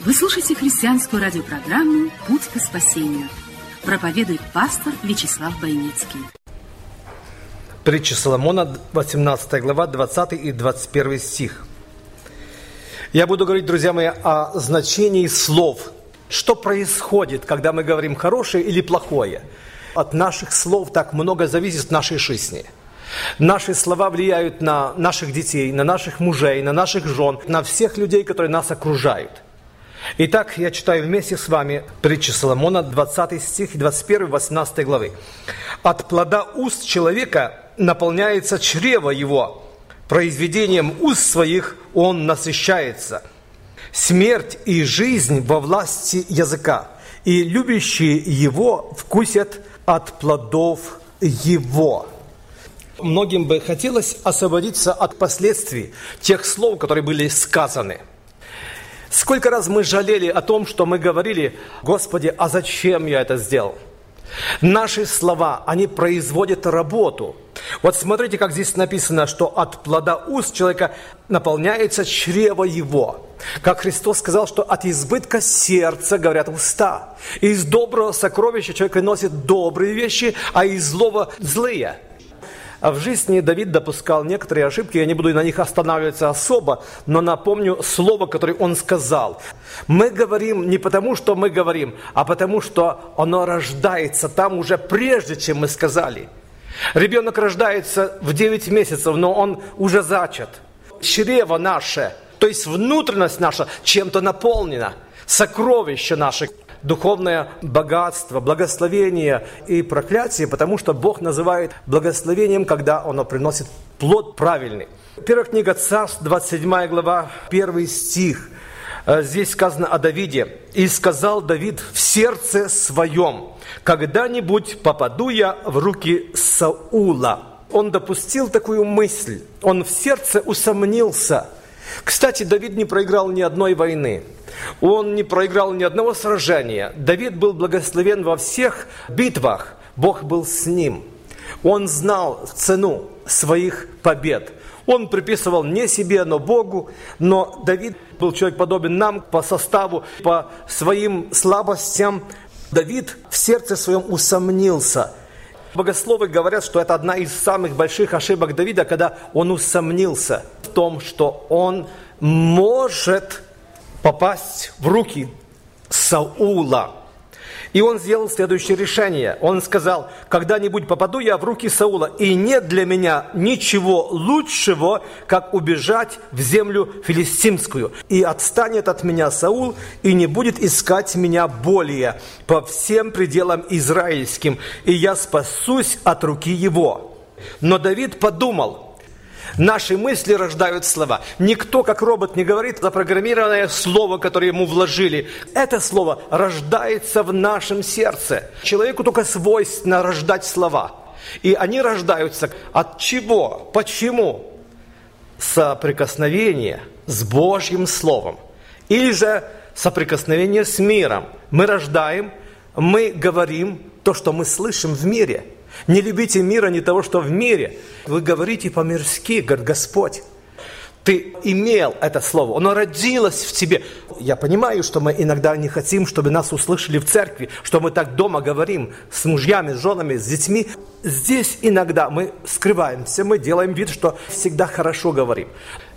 Вы слушаете христианскую радиопрограмму «Путь к спасению». Проповедует пастор Вячеслав Бойницкий. Притча Соломона, 18 глава, 20 и 21 стих. Я буду говорить, друзья мои, о значении слов. Что происходит, когда мы говорим хорошее или плохое? От наших слов так много зависит в нашей жизни – Наши слова влияют на наших детей, на наших мужей, на наших жен, на всех людей, которые нас окружают. Итак, я читаю вместе с вами притчи Соломона, 20 стих, 21, 18 главы. «От плода уст человека наполняется чрево его, произведением уст своих он насыщается. Смерть и жизнь во власти языка, и любящие его вкусят от плодов его». Многим бы хотелось освободиться от последствий тех слов, которые были сказаны. Сколько раз мы жалели о том, что мы говорили, Господи, а зачем я это сделал? Наши слова, они производят работу. Вот смотрите, как здесь написано, что от плода уст человека наполняется чрево его. Как Христос сказал, что от избытка сердца говорят уста. Из доброго сокровища человек носит добрые вещи, а из злого злые – в жизни Давид допускал некоторые ошибки, я не буду на них останавливаться особо, но напомню слово, которое он сказал. Мы говорим не потому, что мы говорим, а потому, что оно рождается там уже прежде, чем мы сказали. Ребенок рождается в 9 месяцев, но он уже зачат. Чрево наше, то есть внутренность наша чем-то наполнена, сокровище наше духовное богатство, благословение и проклятие, потому что Бог называет благословением, когда оно приносит плод правильный. Первая книга Царств, 27 глава, 1 стих. Э, здесь сказано о Давиде. «И сказал Давид в сердце своем, когда-нибудь попаду я в руки Саула». Он допустил такую мысль, он в сердце усомнился. Кстати, Давид не проиграл ни одной войны. Он не проиграл ни одного сражения. Давид был благословен во всех битвах. Бог был с ним. Он знал цену своих побед. Он приписывал не себе, но Богу. Но Давид был человек подобен нам по составу, по своим слабостям. Давид в сердце своем усомнился. Богословы говорят, что это одна из самых больших ошибок Давида, когда он усомнился в том, что он может попасть в руки Саула. И он сделал следующее решение. Он сказал, когда-нибудь попаду я в руки Саула, и нет для меня ничего лучшего, как убежать в землю филистимскую. И отстанет от меня Саул, и не будет искать меня более по всем пределам израильским, и я спасусь от руки его. Но Давид подумал – Наши мысли рождают слова. Никто, как робот, не говорит запрограммированное слово, которое ему вложили. Это слово рождается в нашем сердце. Человеку только свойственно рождать слова. И они рождаются от чего? Почему? Соприкосновение с Божьим Словом. Или же соприкосновение с миром. Мы рождаем, мы говорим то, что мы слышим в мире – не любите мира, не того, что в мире. Вы говорите по-мирски, говорит Господь. Ты имел это слово, оно родилось в тебе. Я понимаю, что мы иногда не хотим, чтобы нас услышали в церкви, что мы так дома говорим с мужьями, с женами, с детьми. Здесь иногда мы скрываемся, мы делаем вид, что всегда хорошо говорим.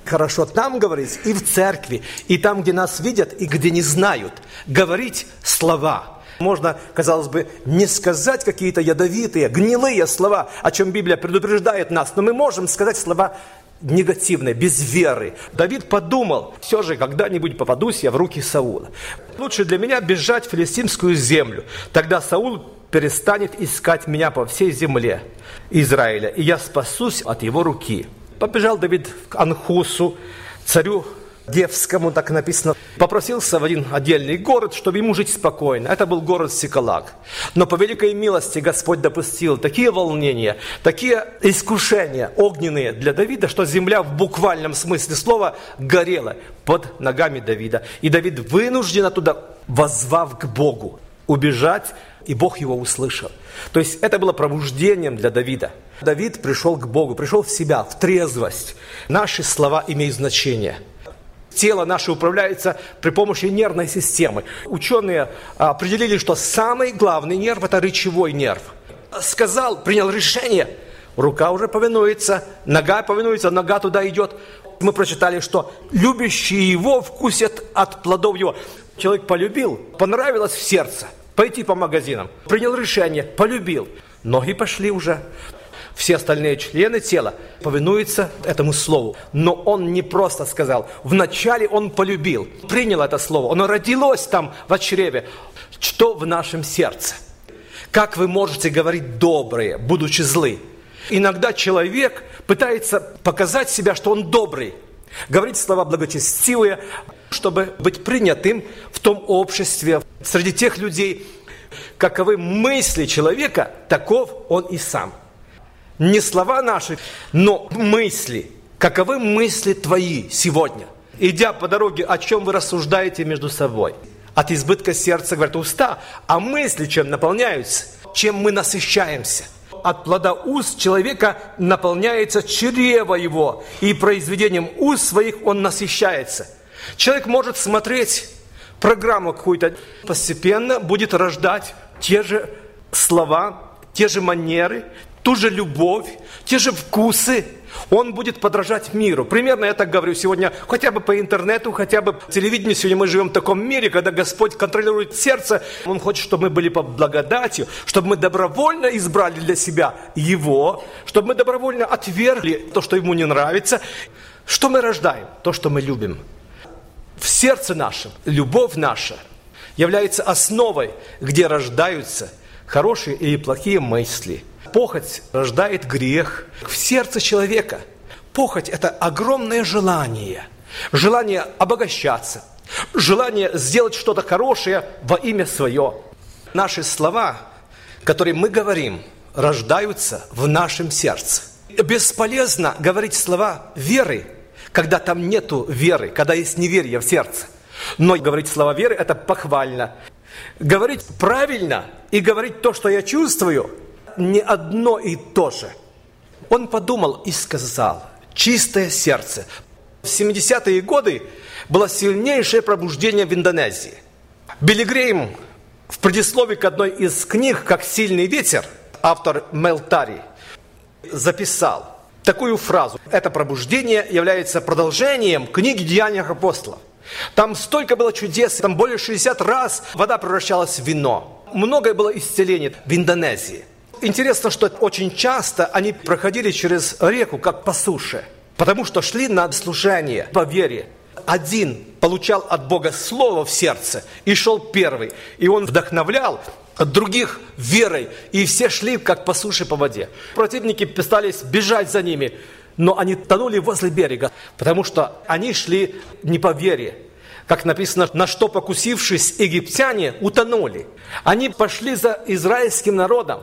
Хорошо там говорить и в церкви, и там, где нас видят, и где не знают. Говорить слова – можно, казалось бы, не сказать какие-то ядовитые, гнилые слова, о чем Библия предупреждает нас, но мы можем сказать слова негативные, без веры. Давид подумал, все же когда-нибудь попадусь я в руки Саула. Лучше для меня бежать в филистимскую землю. Тогда Саул перестанет искать меня по всей земле Израиля, и я спасусь от его руки. Побежал Давид к Анхусу, царю Девскому, так написано, попросился в один отдельный город, чтобы ему жить спокойно. Это был город Сикалак. Но по великой милости Господь допустил такие волнения, такие искушения огненные для Давида, что земля в буквальном смысле слова горела под ногами Давида. И Давид вынужден оттуда, возвав к Богу, убежать, и Бог его услышал. То есть это было пробуждением для Давида. Давид пришел к Богу, пришел в себя, в трезвость. Наши слова имеют значение. Тело наше управляется при помощи нервной системы. Ученые определили, что самый главный нерв – это речевой нерв. Сказал, принял решение, рука уже повинуется, нога повинуется, нога туда идет. Мы прочитали, что любящие его вкусят от плодов его. Человек полюбил, понравилось в сердце – пойти по магазинам. Принял решение, полюбил. Ноги пошли уже. Все остальные члены тела повинуются этому слову. Но он не просто сказал. Вначале он полюбил, принял это слово. Оно родилось там в чреве. Что в нашем сердце? Как вы можете говорить добрые, будучи злы? Иногда человек пытается показать себя, что он добрый. Говорить слова благочестивые, чтобы быть принятым в том обществе, среди тех людей, каковы мысли человека, таков он и сам. Не слова наши, но мысли. Каковы мысли твои сегодня? Идя по дороге, о чем вы рассуждаете между собой? От избытка сердца, говорят, уста, а мысли чем наполняются? Чем мы насыщаемся? От плода уст человека наполняется чрево его, и произведением уст своих он насыщается – Человек может смотреть программу какую-то, постепенно будет рождать те же слова, те же манеры, ту же любовь, те же вкусы. Он будет подражать миру. Примерно я так говорю сегодня, хотя бы по интернету, хотя бы по телевидению. Сегодня мы живем в таком мире, когда Господь контролирует сердце. Он хочет, чтобы мы были по благодатью, чтобы мы добровольно избрали для себя Его, чтобы мы добровольно отвергли то, что Ему не нравится. Что мы рождаем? То, что мы любим в сердце нашем, любовь наша является основой, где рождаются хорошие или плохие мысли. Похоть рождает грех в сердце человека. Похоть – это огромное желание, желание обогащаться, желание сделать что-то хорошее во имя свое. Наши слова, которые мы говорим, рождаются в нашем сердце. Бесполезно говорить слова веры, когда там нету веры, когда есть неверие в сердце. Но говорить слова веры – это похвально. Говорить правильно и говорить то, что я чувствую, не одно и то же. Он подумал и сказал, чистое сердце. В 70-е годы было сильнейшее пробуждение в Индонезии. Билли Грейм в предисловии к одной из книг «Как сильный ветер» автор Мелтари записал – такую фразу. Это пробуждение является продолжением книги «Деяния апостолов». Там столько было чудес, там более 60 раз вода превращалась в вино. Многое было исцелений в Индонезии. Интересно, что очень часто они проходили через реку, как по суше, потому что шли на служение по вере. Один получал от Бога слово в сердце и шел первый. И он вдохновлял других верой, и все шли как по суше по воде. Противники пытались бежать за ними, но они тонули возле берега, потому что они шли не по вере. Как написано, на что покусившись, египтяне утонули. Они пошли за израильским народом.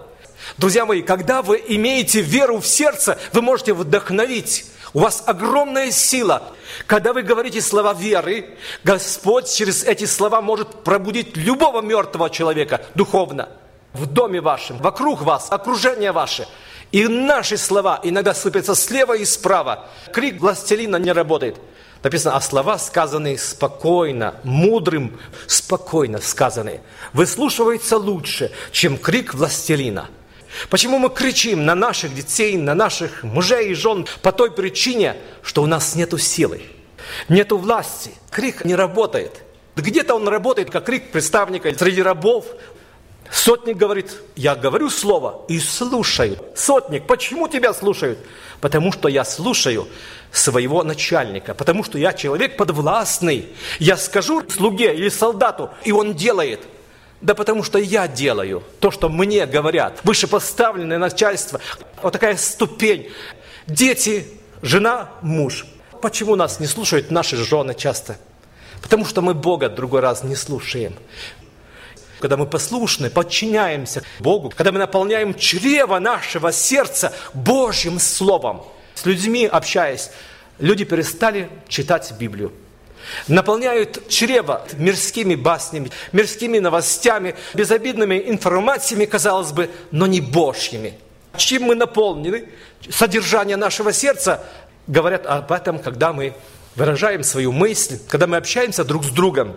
Друзья мои, когда вы имеете веру в сердце, вы можете вдохновить у вас огромная сила. Когда вы говорите слова веры, Господь через эти слова может пробудить любого мертвого человека духовно. В доме вашем, вокруг вас, окружение ваше. И наши слова иногда сыпятся слева и справа. Крик властелина не работает. Написано, а слова сказанные спокойно, мудрым, спокойно сказанные, выслушиваются лучше, чем крик властелина – Почему мы кричим на наших детей, на наших мужей и жен? По той причине, что у нас нет силы, нет власти. Крик не работает. Где-то он работает, как крик представника среди рабов. Сотник говорит, я говорю слово и слушаю. Сотник, почему тебя слушают? Потому что я слушаю своего начальника, потому что я человек подвластный. Я скажу слуге или солдату, и он делает – да потому что я делаю то, что мне говорят. Вышепоставленное начальство. Вот такая ступень. Дети, жена, муж. Почему нас не слушают наши жены часто? Потому что мы Бога другой раз не слушаем. Когда мы послушны, подчиняемся Богу, когда мы наполняем чрево нашего сердца Божьим Словом, с людьми общаясь, люди перестали читать Библию. Наполняют чрево мирскими баснями, мирскими новостями, безобидными информациями, казалось бы, но не Божьими. Чем мы наполнены? Содержание нашего сердца говорят об этом, когда мы выражаем свою мысль, когда мы общаемся друг с другом.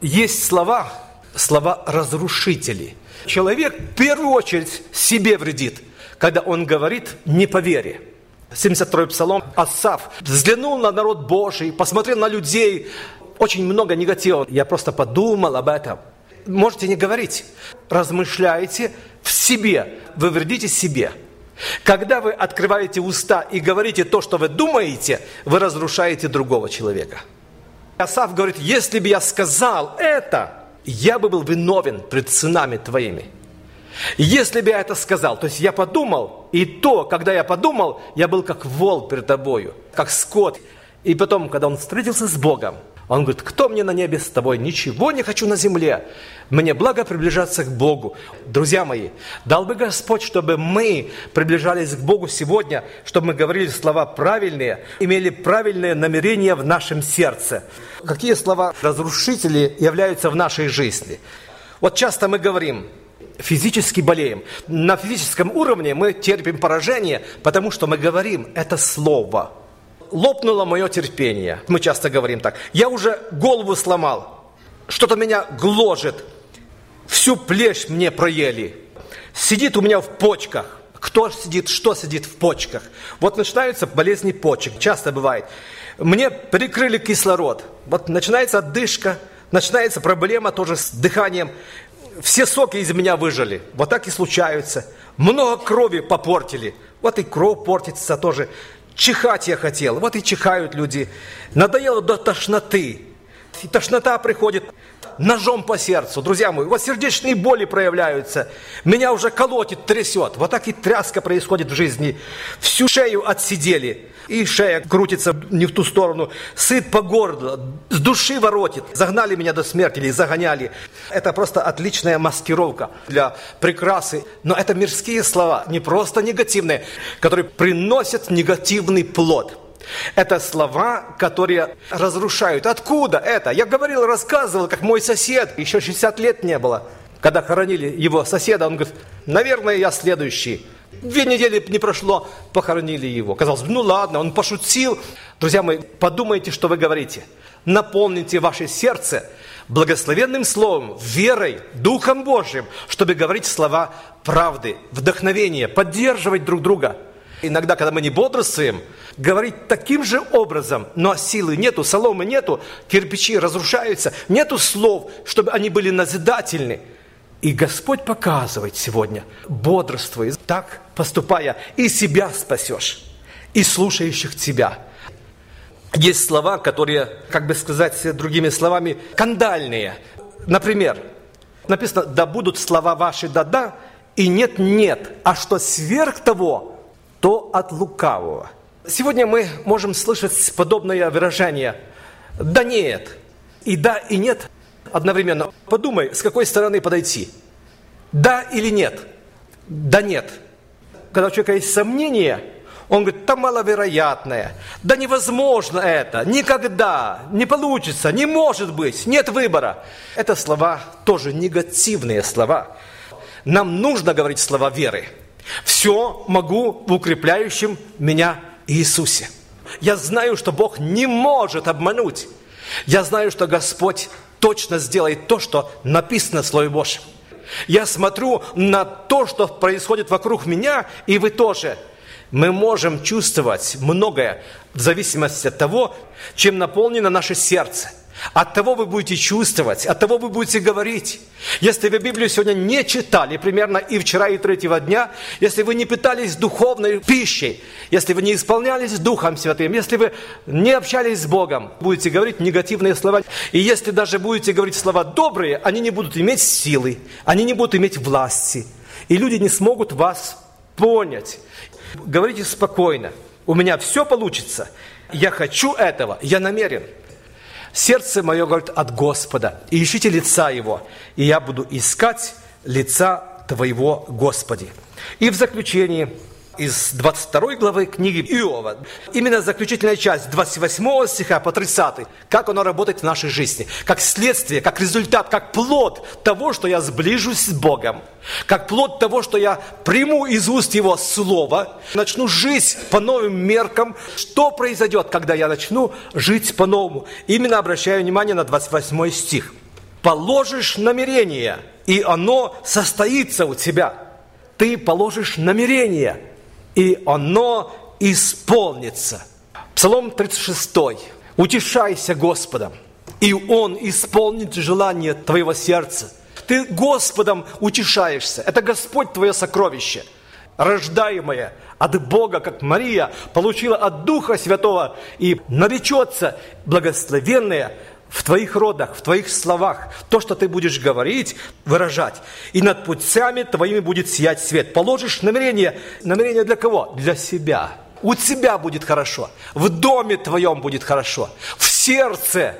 Есть слова, слова разрушители. Человек в первую очередь себе вредит, когда он говорит не по вере. 72-й псалом Асав взглянул на народ Божий, посмотрел на людей, очень много негатива. Я просто подумал об этом. Можете не говорить. Размышляйте в себе, вы вредите себе. Когда вы открываете уста и говорите то, что вы думаете, вы разрушаете другого человека. Асав говорит, если бы я сказал это, я бы был виновен пред сынами твоими. Если бы я это сказал, то есть я подумал, и то, когда я подумал, я был как вол перед тобою, как скот. И потом, когда он встретился с Богом, он говорит, кто мне на небе с тобой? Ничего не хочу на земле. Мне благо приближаться к Богу. Друзья мои, дал бы Господь, чтобы мы приближались к Богу сегодня, чтобы мы говорили слова правильные, имели правильные намерения в нашем сердце. Какие слова разрушители являются в нашей жизни? Вот часто мы говорим, физически болеем. На физическом уровне мы терпим поражение, потому что мы говорим это слово. Лопнуло мое терпение. Мы часто говорим так. Я уже голову сломал. Что-то меня гложет. Всю плешь мне проели. Сидит у меня в почках. Кто сидит, что сидит в почках? Вот начинаются болезни почек. Часто бывает. Мне прикрыли кислород. Вот начинается отдышка, начинается проблема тоже с дыханием все соки из меня выжили. Вот так и случаются. Много крови попортили. Вот и кровь портится тоже. Чихать я хотел. Вот и чихают люди. Надоело до тошноты. И тошнота приходит ножом по сердцу. Друзья мои, вот сердечные боли проявляются. Меня уже колотит, трясет. Вот так и тряска происходит в жизни. Всю шею отсидели и шея крутится не в ту сторону, сыт по горло, с души воротит. Загнали меня до смерти или загоняли. Это просто отличная маскировка для прекрасы. Но это мирские слова, не просто негативные, которые приносят негативный плод. Это слова, которые разрушают. Откуда это? Я говорил, рассказывал, как мой сосед, еще 60 лет не было, когда хоронили его соседа, он говорит, наверное, я следующий. Две недели не прошло, похоронили его. Казалось бы, ну ладно, он пошутил. Друзья мои, подумайте, что вы говорите. Наполните ваше сердце благословенным словом, верой, Духом Божьим, чтобы говорить слова правды, вдохновения, поддерживать друг друга. Иногда, когда мы не бодрствуем, говорить таким же образом, но силы нету, соломы нету, кирпичи разрушаются, нету слов, чтобы они были назидательны. И Господь показывает сегодня, бодрствуй, так поступая, и себя спасешь, и слушающих тебя. Есть слова, которые, как бы сказать другими словами, кандальные. Например, написано, да будут слова ваши да-да, и нет-нет, а что сверх того, то от лукавого. Сегодня мы можем слышать подобное выражение «да нет», и «да» и «нет» одновременно. Подумай, с какой стороны подойти. Да или нет? Да нет. Когда у человека есть сомнения, он говорит, там маловероятное, да невозможно это, никогда, не получится, не может быть, нет выбора. Это слова тоже негативные слова. Нам нужно говорить слова веры. Все могу в укрепляющем меня Иисусе. Я знаю, что Бог не может обмануть. Я знаю, что Господь точно сделает то, что написано в Слове Божьем. Я смотрю на то, что происходит вокруг меня, и вы тоже. Мы можем чувствовать многое в зависимости от того, чем наполнено наше сердце – от того вы будете чувствовать, от того вы будете говорить. Если вы Библию сегодня не читали, примерно и вчера, и третьего дня, если вы не питались духовной пищей, если вы не исполнялись Духом Святым, если вы не общались с Богом, будете говорить негативные слова. И если даже будете говорить слова добрые, они не будут иметь силы, они не будут иметь власти. И люди не смогут вас понять. Говорите спокойно. У меня все получится. Я хочу этого, я намерен. Сердце мое говорит от Господа, и ищите лица Его, и я буду искать лица Твоего, Господи. И в заключении из 22 главы книги Иова. Именно заключительная часть 28 стиха по 30. Как оно работает в нашей жизни. Как следствие, как результат, как плод того, что я сближусь с Богом. Как плод того, что я приму из уст Его Слово. Начну жить по новым меркам. Что произойдет, когда я начну жить по-новому? Именно обращаю внимание на 28 стих. Положишь намерение, и оно состоится у тебя. Ты положишь намерение – и оно исполнится. Псалом 36. Утешайся Господом, и Он исполнит желание твоего сердца. Ты Господом утешаешься. Это Господь твое сокровище, рождаемое от Бога, как Мария получила от Духа Святого, и наречется благословенное в твоих родах, в твоих словах, то, что ты будешь говорить, выражать. И над путями твоими будет сиять свет. Положишь намерение. Намерение для кого? Для себя. У тебя будет хорошо. В доме твоем будет хорошо. В сердце.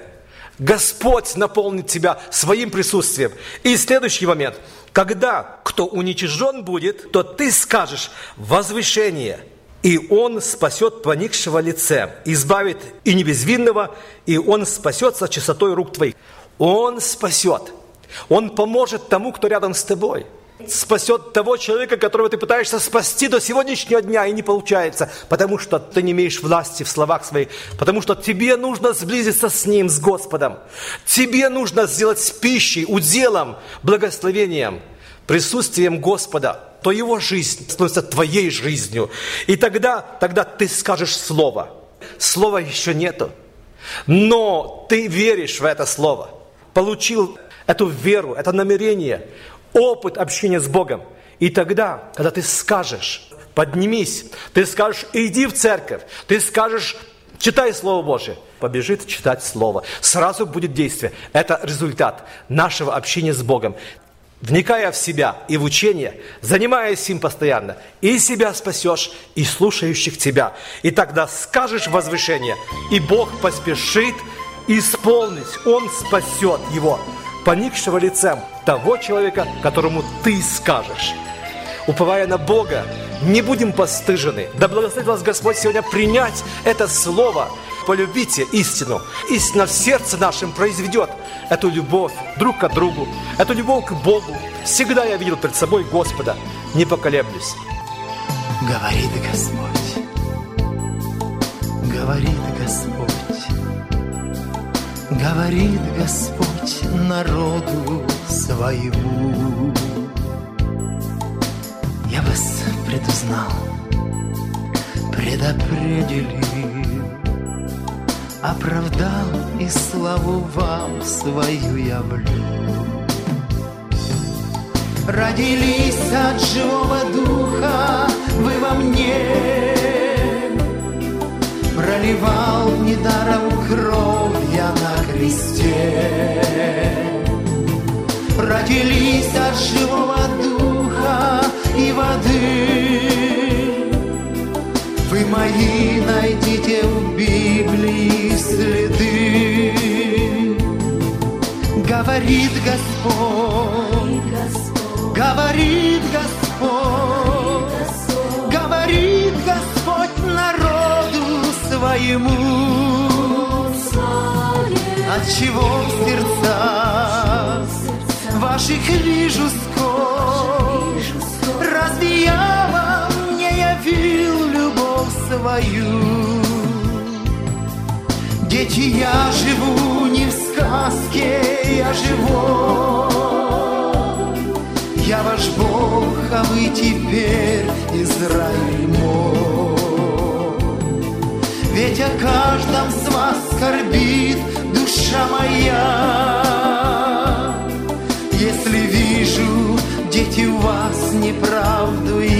Господь наполнит тебя своим присутствием. И следующий момент. Когда кто уничижен будет, то ты скажешь возвышение – и Он спасет поникшего лице, избавит и небезвинного, и Он спасется чистотой рук твоих. Он спасет. Он поможет тому, кто рядом с тобой. Спасет того человека, которого ты пытаешься спасти до сегодняшнего дня, и не получается, потому что ты не имеешь власти в словах своих, потому что тебе нужно сблизиться с Ним, с Господом. Тебе нужно сделать с пищей, уделом, благословением, присутствием Господа – то его жизнь становится твоей жизнью. И тогда, тогда ты скажешь слово. Слова еще нету. Но ты веришь в это слово. Получил эту веру, это намерение, опыт общения с Богом. И тогда, когда ты скажешь, поднимись, ты скажешь, иди в церковь, ты скажешь, читай Слово Божие, побежит читать Слово. Сразу будет действие. Это результат нашего общения с Богом вникая в себя и в учение, занимаясь им постоянно, и себя спасешь, и слушающих тебя. И тогда скажешь возвышение, и Бог поспешит исполнить, Он спасет его, поникшего лицем того человека, которому ты скажешь. Уповая на Бога, не будем постыжены. Да благословит вас Господь сегодня принять это слово – полюбите истину. Истина в сердце нашем произведет эту любовь друг к другу, эту любовь к Богу. Всегда я видел перед собой Господа, не поколеблюсь. Говорит Господь, говорит Господь, говорит Господь народу своему. Я вас предузнал, предопределил, оправдал и славу вам свою явлю. Родились от живого духа вы во мне, проливал недаром кровь я на кресте. Родились от живого духа и воды, мои найдите в Библии следы. Говорит Господь, говорит Господь, говорит Господь народу своему. От чего в сердцах ваших вижу скорбь, разве я свою. Дети, я живу не в сказке, я живу. Я ваш Бог, а вы теперь Израиль мой. Ведь о каждом с вас скорбит душа моя. Если вижу, дети, у вас неправду я.